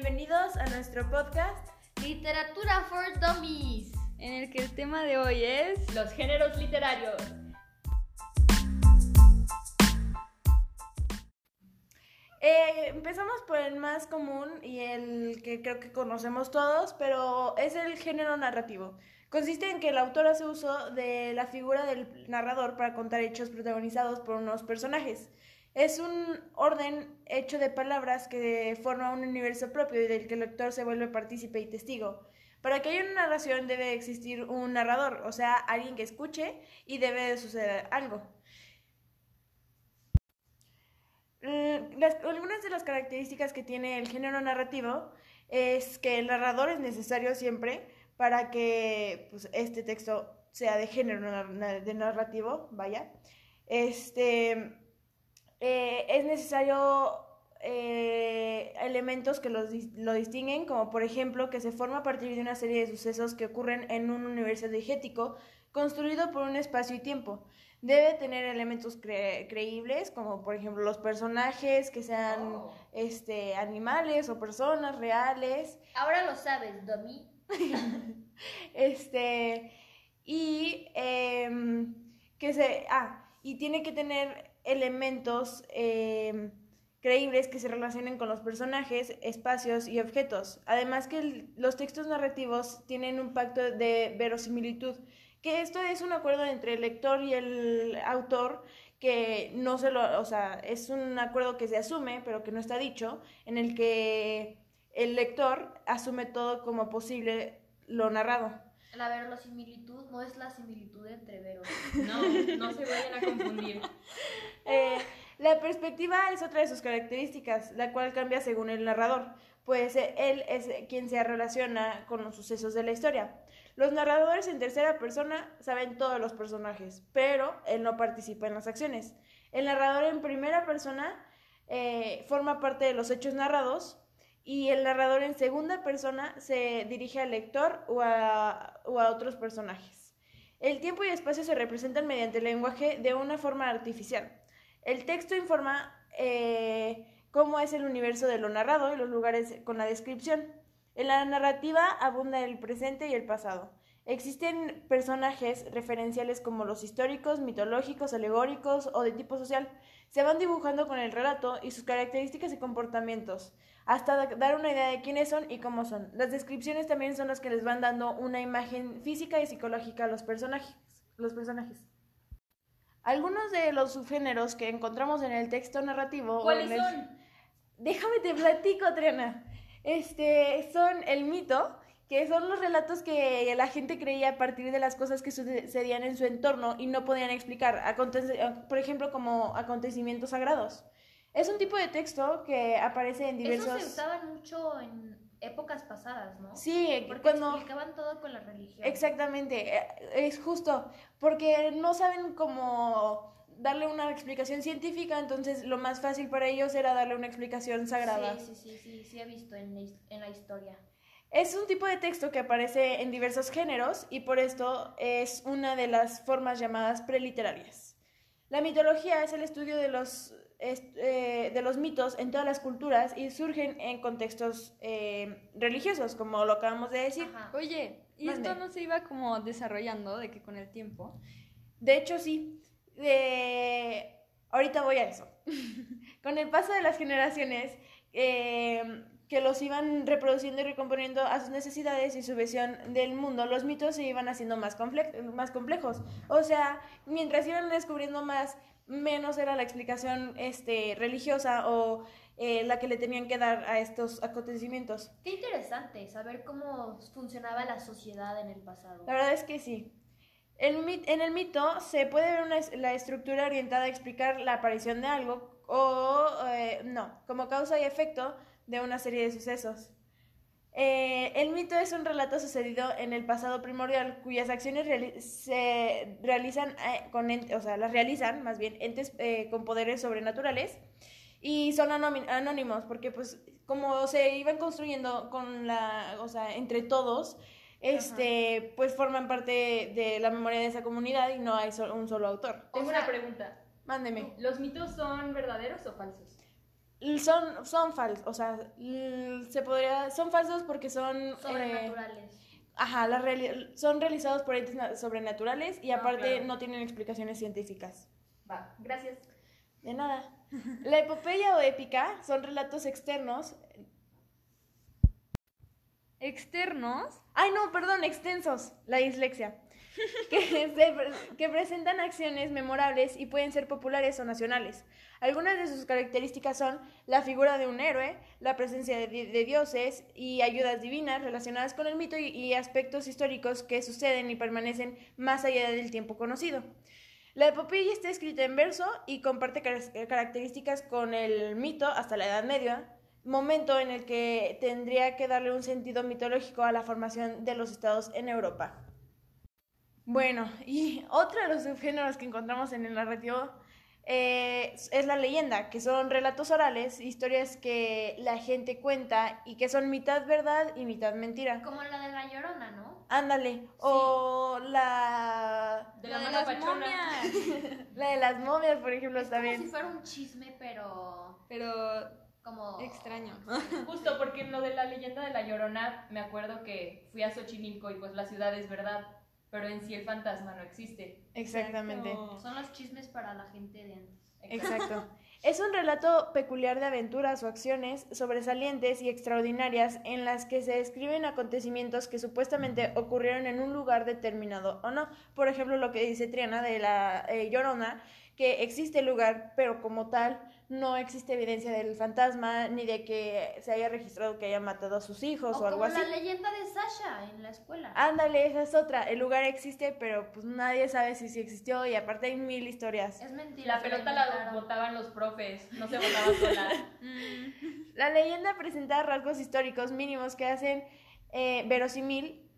bienvenidos a nuestro podcast Literatura for Dummies, en el que el tema de hoy es los géneros literarios. Eh, empezamos por el más común y el que creo que conocemos todos, pero es el género narrativo. Consiste en que el autor hace uso de la figura del narrador para contar hechos protagonizados por unos personajes. Es un orden hecho de palabras que forma un universo propio y del que el lector se vuelve partícipe y testigo. Para que haya una narración debe existir un narrador, o sea, alguien que escuche y debe de suceder algo. Mm, algunas de las características que tiene el género narrativo es que el narrador es necesario siempre para que pues, este texto sea de género de narrativo, vaya. Este, eh, es necesario eh, elementos que lo distinguen, como por ejemplo que se forma a partir de una serie de sucesos que ocurren en un universo digético construido por un espacio y tiempo. Debe tener elementos creíbles, como por ejemplo los personajes que sean oh. este, animales o personas reales. Ahora lo sabes, Domi. este, y em, que se. Ah, y tiene que tener elementos em, creíbles que se relacionen con los personajes, espacios y objetos. Además que los textos narrativos tienen un pacto de verosimilitud, que esto es un acuerdo entre el lector y el autor que no se lo, o sea, es un acuerdo que se asume, pero que no está dicho, en el que el lector asume todo como posible lo narrado. La verosimilitud no es la similitud entre veros. No, no se vayan a confundir. Eh, la perspectiva es otra de sus características, la cual cambia según el narrador, pues eh, él es quien se relaciona con los sucesos de la historia. Los narradores en tercera persona saben todos los personajes, pero él no participa en las acciones. El narrador en primera persona eh, forma parte de los hechos narrados, y el narrador en segunda persona se dirige al lector o a, otros personajes. El tiempo y espacio se representan mediante el lenguaje de una forma artificial. El texto informa eh, cómo es el universo de lo narrado y los lugares con la descripción. En la narrativa abunda el presente y el pasado. Existen personajes referenciales como los históricos, mitológicos, alegóricos o de tipo social. Se van dibujando con el relato y sus características y comportamientos hasta dar una idea de quiénes son y cómo son. Las descripciones también son las que les van dando una imagen física y psicológica a los personajes. Los personajes. Algunos de los subgéneros que encontramos en el texto narrativo. ¿Cuáles son? Déjame te platico, Triana. Este, son el mito, que son los relatos que la gente creía a partir de las cosas que sucedían en su entorno y no podían explicar, por ejemplo, como acontecimientos sagrados. Es un tipo de texto que aparece en diversos... Eso se usaban mucho en épocas pasadas, ¿no? Sí, porque cuando... explicaban todo con la religión. Exactamente, eh, es justo, porque no saben cómo darle una explicación científica, entonces lo más fácil para ellos era darle una explicación sagrada. Sí, sí, sí, sí, sí he visto en, en la historia. Es un tipo de texto que aparece en diversos géneros y por esto es una de las formas llamadas preliterarias. La mitología es el estudio de los eh, de los mitos en todas las culturas y surgen en contextos eh, religiosos, como lo acabamos de decir. Oye, ¿y esto no se iba como desarrollando de que con el tiempo? De hecho, sí. Ahorita voy a eso. con el paso de las generaciones, eh, que los iban reproduciendo y recomponiendo a sus necesidades y su visión del mundo, los mitos se iban haciendo más, más complejos. O sea, mientras iban descubriendo más menos era la explicación este, religiosa o eh, la que le tenían que dar a estos acontecimientos. Qué interesante saber cómo funcionaba la sociedad en el pasado. La verdad es que sí. en el mito se puede ver la estructura orientada a explicar la aparición de algo o no, como causa y efecto de una serie de sucesos. Eh, el mito es un relato sucedido en el pasado primordial cuyas acciones se realizan eh, con o sea, las realizan más bien entes eh, con poderes sobrenaturales y son anónimos porque pues como se iban construyendo con la, o sea, entre todos, este, pues forman parte de la memoria de esa comunidad y no hay un solo autor. Tengo una pregunta. Mándeme. ¿Los mitos son verdaderos o falsos? Son, son falsos, o sea, se podría, son falsos porque son... Eh, Sobrenaturales. ajá, son realizados por entes sobrenaturales y ah, aparte no tienen explicaciones científicas. Va, gracias. De nada. La epopeya o épica son relatos externos. ¿Externos? Ay, no, perdón, extensos. La dislexia. que, presentan acciones memorables y pueden ser populares o nacionales. Algunas de sus características son la figura de un héroe, la presencia de, dioses y ayudas divinas relacionadas con el mito y, aspectos históricos que suceden y permanecen más allá del tiempo conocido. La epopeya está escrita en verso y comparte características con el mito hasta la Edad Media, momento en el que tendría que darle un sentido mitológico a la formación de los estados en Europa. Bueno, y otro de los subgéneros que encontramos en el narrativo eh, es la leyenda, que son relatos orales, historias que la gente cuenta y que son mitad verdad y mitad mentira. Como la de la llorona, ¿no? Ándale. O la. De la, de las momias. la de las momias, por ejemplo, es Como si fuera un chisme, pero. Pero. Como. Extraño. Justo porque en lo de la leyenda de la llorona, me acuerdo que fui a Xochimilco y pues la ciudad es verdad pero en sí el fantasma no existe. Exactamente. Son los chismes para la gente de antes. Exacto. Es un relato peculiar de aventuras o acciones sobresalientes y extraordinarias en las que se describen acontecimientos que supuestamente ocurrieron en un lugar determinado o no. Por ejemplo, lo que dice Triana de la eh, Llorona, que existe el lugar, pero como tal no existe evidencia del fantasma ni de que se haya registrado que haya matado a sus hijos o, algo así. la leyenda de Sasha en la escuela. Ándale, esa es otra. El lugar existe, pero pues nadie sabe si sí existió y aparte hay mil historias. Es mentira. La pelota la botaban los profes, no se botaba sola. la leyenda presenta rasgos históricos mínimos que hacen eh, verosímil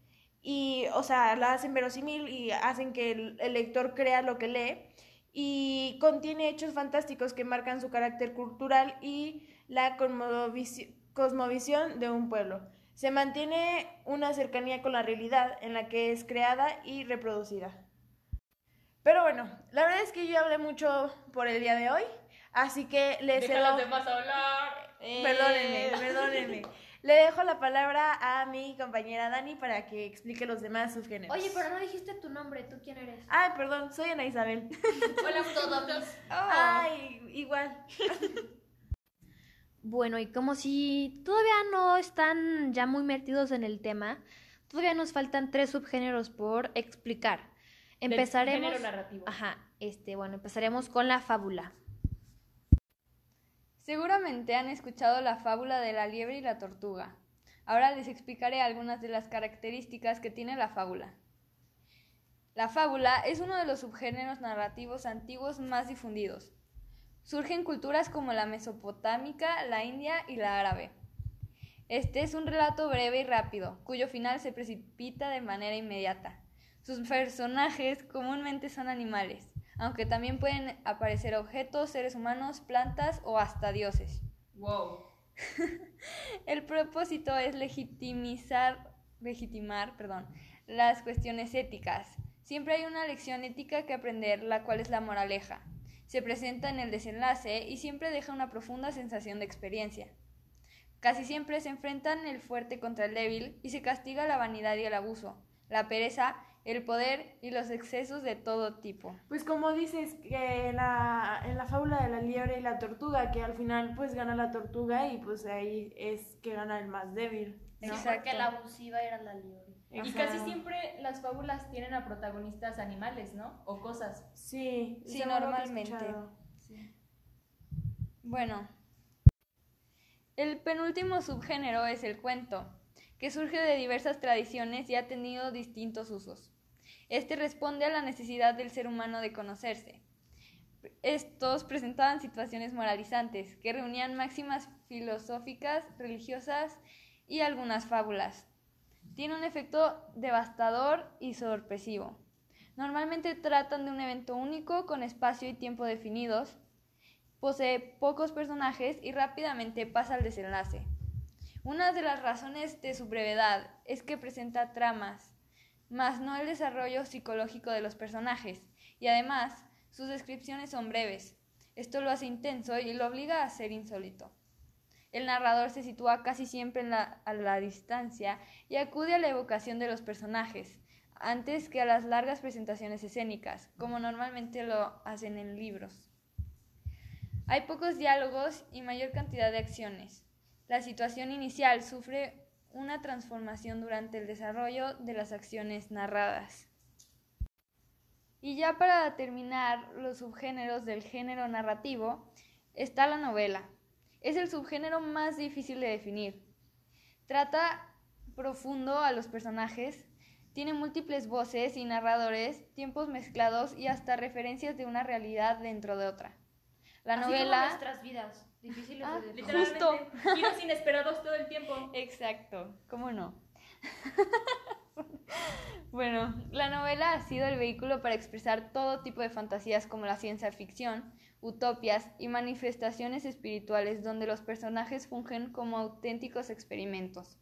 y, o sea, la hacen verosímil y hacen que el lector crea lo que lee y contiene hechos fantásticos que marcan su carácter cultural y la cosmovisión de un pueblo. Se mantiene una cercanía con la realidad en la que es creada y reproducida. Pero bueno, la verdad es que yo hablé mucho por el día de hoy, así que les Deja a los demás hablar. Perdónenme, perdónenme. Le dejo la palabra a mi compañera Dani para que explique los demás subgéneros. Oye, pero no dijiste tu nombre, ¿tú quién eres? Ay, perdón, soy Ana Isabel. Hola, todos. Ay, igual. Bueno, y como si todavía no están ya muy metidos en el tema, todavía nos faltan tres subgéneros por explicar. Empezaremos. género narrativo. Ajá, este, bueno, empezaremos con la fábula. Seguramente han escuchado la fábula de la liebre y la tortuga. Ahora les explicaré algunas de las características que tiene la fábula. La fábula es uno de los subgéneros narrativos antiguos más difundidos. Surge en culturas como la mesopotámica, la india y la árabe. Este es un relato breve y rápido, cuyo final se precipita de manera inmediata. Sus personajes comúnmente son animales aunque también pueden aparecer objetos, seres humanos, plantas o hasta dioses. Wow. El propósito es legitimizar, legitimar, perdón, las cuestiones éticas. Siempre hay una lección ética que aprender, la cual es la moraleja. Se presenta en el desenlace y siempre deja una profunda sensación de experiencia. Casi siempre se enfrentan el fuerte contra el débil y se castiga la vanidad y el abuso, la pereza el poder y los excesos de todo tipo. Pues como dices que en la, en la fábula de la liebre y la tortuga, que al final pues gana la tortuga y pues ahí es que gana el más débil. Exacto. Porque la abusiva era la liebre. Y casi siempre las fábulas tienen a protagonistas animales, ¿no? O cosas. Sí, sí, normalmente. Bueno, el penúltimo subgénero es el cuento, que surge de diversas tradiciones y ha tenido distintos usos. Este responde a la necesidad del ser humano de conocerse. Estos presentaban situaciones moralizantes que reunían máximas filosóficas, religiosas y algunas fábulas. Tiene un efecto devastador y sorpresivo. Normalmente tratan de un evento único con espacio y tiempo definidos, posee pocos personajes y rápidamente pasa al desenlace. Una de las razones de su brevedad es que presenta tramas, más no el desarrollo psicológico de los personajes, y además sus descripciones son breves. Esto lo hace intenso y lo obliga a ser insólito. El narrador se sitúa casi siempre a la distancia y acude a la evocación de los personajes, antes que a las largas presentaciones escénicas, como normalmente lo hacen en libros. Hay pocos diálogos y mayor cantidad de acciones. La situación inicial sufre una transformación durante el desarrollo de las acciones narradas. Y ya para terminar los subgéneros del género narrativo, está la novela. Es el subgénero más difícil de definir. Trata profundo a los personajes, tiene múltiples voces y narradores, tiempos mezclados y hasta referencias de una realidad dentro de otra. La Así novela. Como nuestras vidas, difíciles Ah, de definir. Justo. giros inesperados todo el tiempo. Exacto, ¿cómo no? bueno, la novela ha sido el vehículo para expresar todo tipo de fantasías como la ciencia ficción, utopias y manifestaciones espirituales donde los personajes fungen como auténticos experimentos.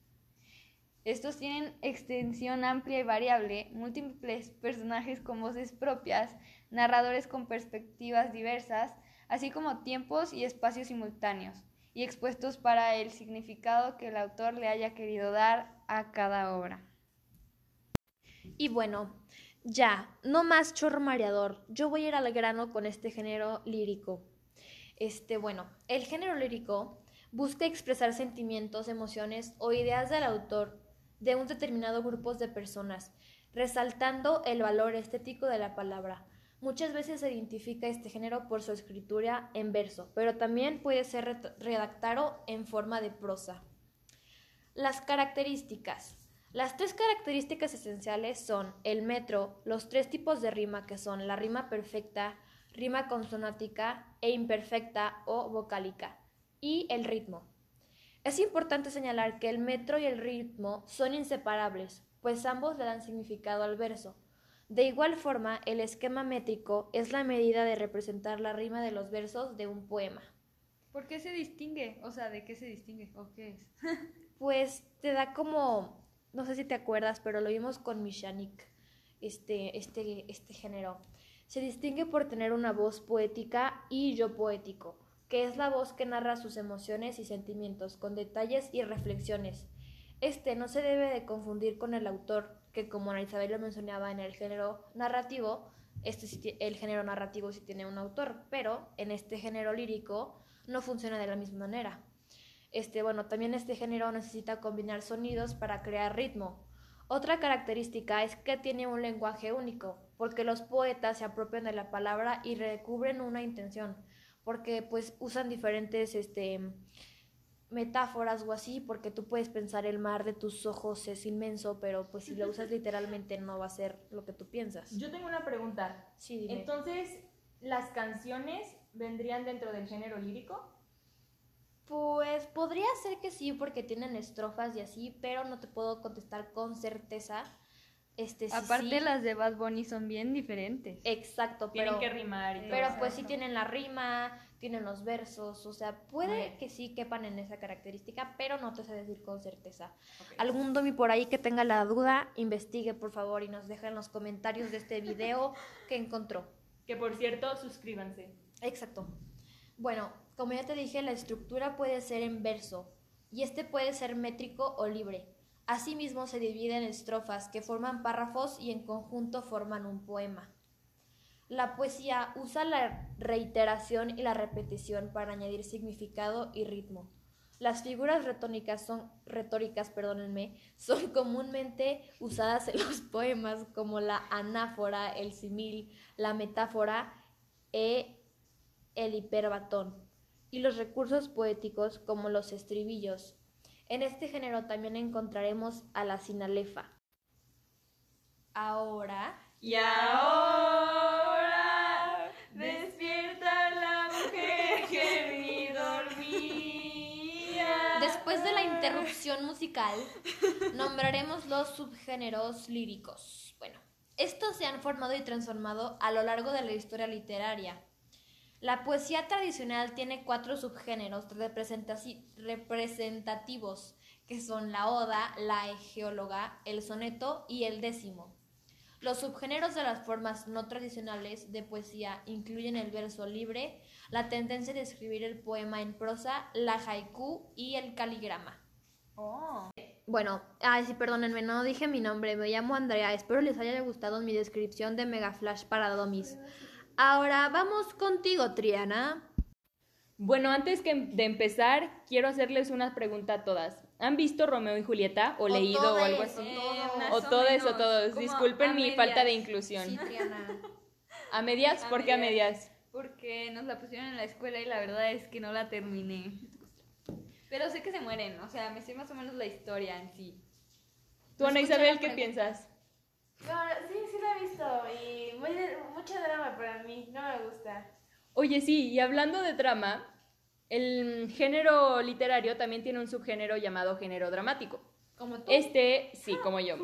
Estos tienen extensión amplia y variable, múltiples personajes con voces propias, narradores con perspectivas diversas, así como tiempos y espacios simultáneos, y expuestos para el significado que el autor le haya querido dar a cada obra. Y bueno, ya, no más chorro mareador. Yo voy a ir al grano con este género lírico. Este, bueno, el género lírico busca expresar sentimientos, emociones o ideas del autor de un determinado grupo de personas, resaltando el valor estético de la palabra. Muchas veces se identifica este género por su escritura en verso, pero también puede ser redactado en forma de prosa. Las características. Las tres características esenciales son el metro, los tres tipos de rima que son la rima perfecta, rima consonática e imperfecta o vocálica, y el ritmo. Es importante señalar que el metro y el ritmo son inseparables, pues ambos le dan significado al verso. De igual forma, el esquema métrico es la medida de representar la rima de los versos de un poema. ¿Por qué se distingue? O sea, ¿de qué se distingue? ¿O qué es? Pues te da como, no sé si te acuerdas, pero lo vimos con Mishanik, este, este, este género. Se distingue por tener una voz poética y yo poético, que es la voz que narra sus emociones y sentimientos con detalles y reflexiones. Este no se debe de confundir con el autor, que como Ana Isabel lo mencionaba en el género narrativo, este el género narrativo sí tiene un autor, pero en este género lírico no funciona de la misma manera. Este, bueno, también este género necesita combinar sonidos para crear ritmo. Otra característica es que tiene un lenguaje único, porque los poetas se apropian de la palabra y recubren una intención, porque pues usan diferentes este metáforas o así, porque tú puedes pensar el mar de tus ojos es inmenso, pero pues si lo usas literalmente no va a ser lo que tú piensas. Yo tengo una pregunta. Sí, dime. Entonces, ¿las canciones vendrían dentro del género lírico? Pues podría ser que sí, porque tienen estrofas y así, pero no te puedo contestar con certeza. Este, Aparte, sí. las de Bad Bunny son bien diferentes. Exacto, Tienen pero, que rimar y todo. pero Exacto. pues sí tienen la rima, tienen los versos, o sea, puede que sí quepan en esa característica, pero no te sé decir con certeza. Ok. Algún domi por ahí que tenga la duda, investigue por favor y nos deja en los comentarios de este video que encontró. Que por cierto, suscríbanse. Exacto. Bueno, como ya te dije, la estructura puede ser en verso y este puede ser métrico o libre. Asimismo, se divide en estrofas que forman párrafos y en conjunto forman un poema. La poesía usa la reiteración y la repetición para añadir significado y ritmo. Las figuras retóricas son, retóricas, perdónenme, son comúnmente usadas en los poemas como la anáfora, el simil, la metáfora e el hiperbatón y los recursos poéticos como los estribillos. En este género también encontraremos a la sinalefa. Ahora, Y ahora despierta la mujer que ni dormía. después de la interrupción musical, nombraremos los subgéneros líricos. Bueno, estos se han formado y transformado a lo largo de la historia literaria. La poesía tradicional tiene cuatro subgéneros representativos, que son la oda, la egeóloga, el soneto y el décimo. Los subgéneros de las formas no tradicionales de poesía incluyen el verso libre, la tendencia de escribir el poema en prosa, la haiku y el caligrama. Oh. Bueno, ay, sí, perdónenme, no dije mi nombre, me llamo Andrea, espero les haya gustado mi descripción de Mega Flash para Domis. Ahora vamos contigo, Triana. Bueno, antes que de empezar, quiero hacerles una pregunta a todas. ¿Han visto Romeo y Julieta o, O leído o algo o así? todo. O todos menos, o todos. Disculpen mi medias. falta de inclusión. Sí, Triana. ¿A medias? ¿Por qué a medias. Porque nos la pusieron en la escuela y la verdad es que no la terminé. Pero sé que se mueren, o sea, me sé más o menos la historia en sí. ¿Tú, Ana Isabel, qué piensas? No, sí, sí la he visto y muy, mucho drama para mí, no me gusta. Oye, sí, y hablando de drama, el género literario también tiene un subgénero llamado género dramático. Como tú. Este, sí, como yo.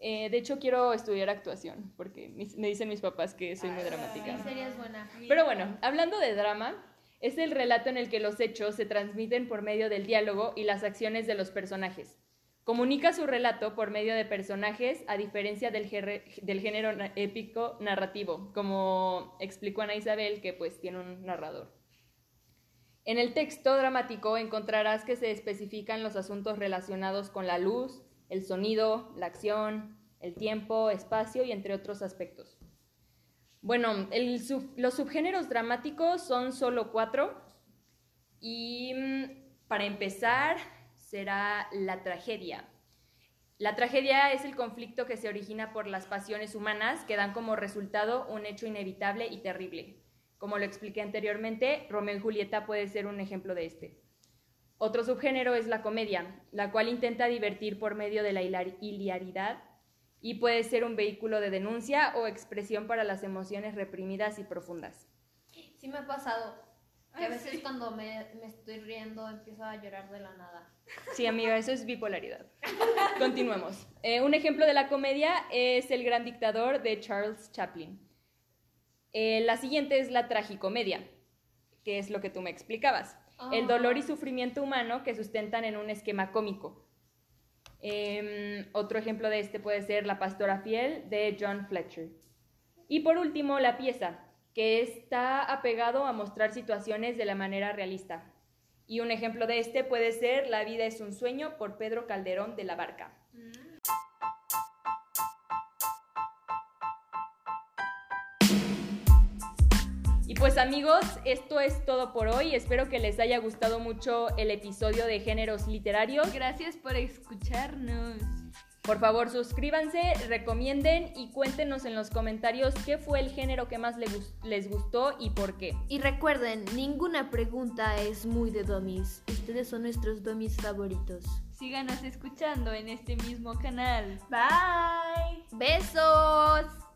Eh, de hecho, quiero estudiar actuación, porque mis- me dicen mis papás que soy muy dramática. Serías buena. Pero bueno, hablando de drama, es el relato en el que los hechos se transmiten por medio del diálogo y las acciones de los personajes. Comunica su relato por medio de personajes, a diferencia del, género épico narrativo, como explicó Ana Isabel, que pues tiene un narrador. En el texto dramático encontrarás que se especifican los asuntos relacionados con la luz, el sonido, la acción, el tiempo, espacio y entre otros aspectos. Bueno, los subgéneros dramáticos son solo cuatro y mm, para empezar será la tragedia. La tragedia es el conflicto que se origina por las pasiones humanas que dan como resultado un hecho inevitable y terrible. Como lo expliqué anteriormente, Romeo y Julieta puede ser un ejemplo de este. Otro subgénero es la comedia, la cual intenta divertir por medio de la hilar- hilaridad y puede ser un vehículo de denuncia o expresión para las emociones reprimidas y profundas. Sí me ha pasado. Que a Ay, veces cuando me, me estoy riendo empiezo a llorar de la nada. Sí, amiga, eso es bipolaridad. Continuemos. Eh, un ejemplo de la comedia es El gran dictador de Charles Chaplin. Eh, la siguiente es la tragicomedia, que es lo que tú me explicabas. El dolor y sufrimiento humano que sustentan en un esquema cómico. Em, otro ejemplo de este puede ser La pastora fiel de John Fletcher. Y por último, la pieza, que está apegado a mostrar situaciones de la manera realista. Y un ejemplo de este puede ser La vida es un sueño por Pedro Calderón de la Barca. Y pues amigos, esto es todo por hoy. Espero que les haya gustado mucho el episodio de géneros literarios. Gracias por escucharnos. Por favor, suscríbanse, recomienden y cuéntenos en los comentarios qué fue el género que más les gustó y por qué. Y recuerden, ninguna pregunta es muy de dummies. Ustedes son nuestros dummies favoritos. Síganos escuchando en este mismo canal. Bye. ¡Besos!